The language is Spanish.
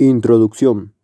Introducción.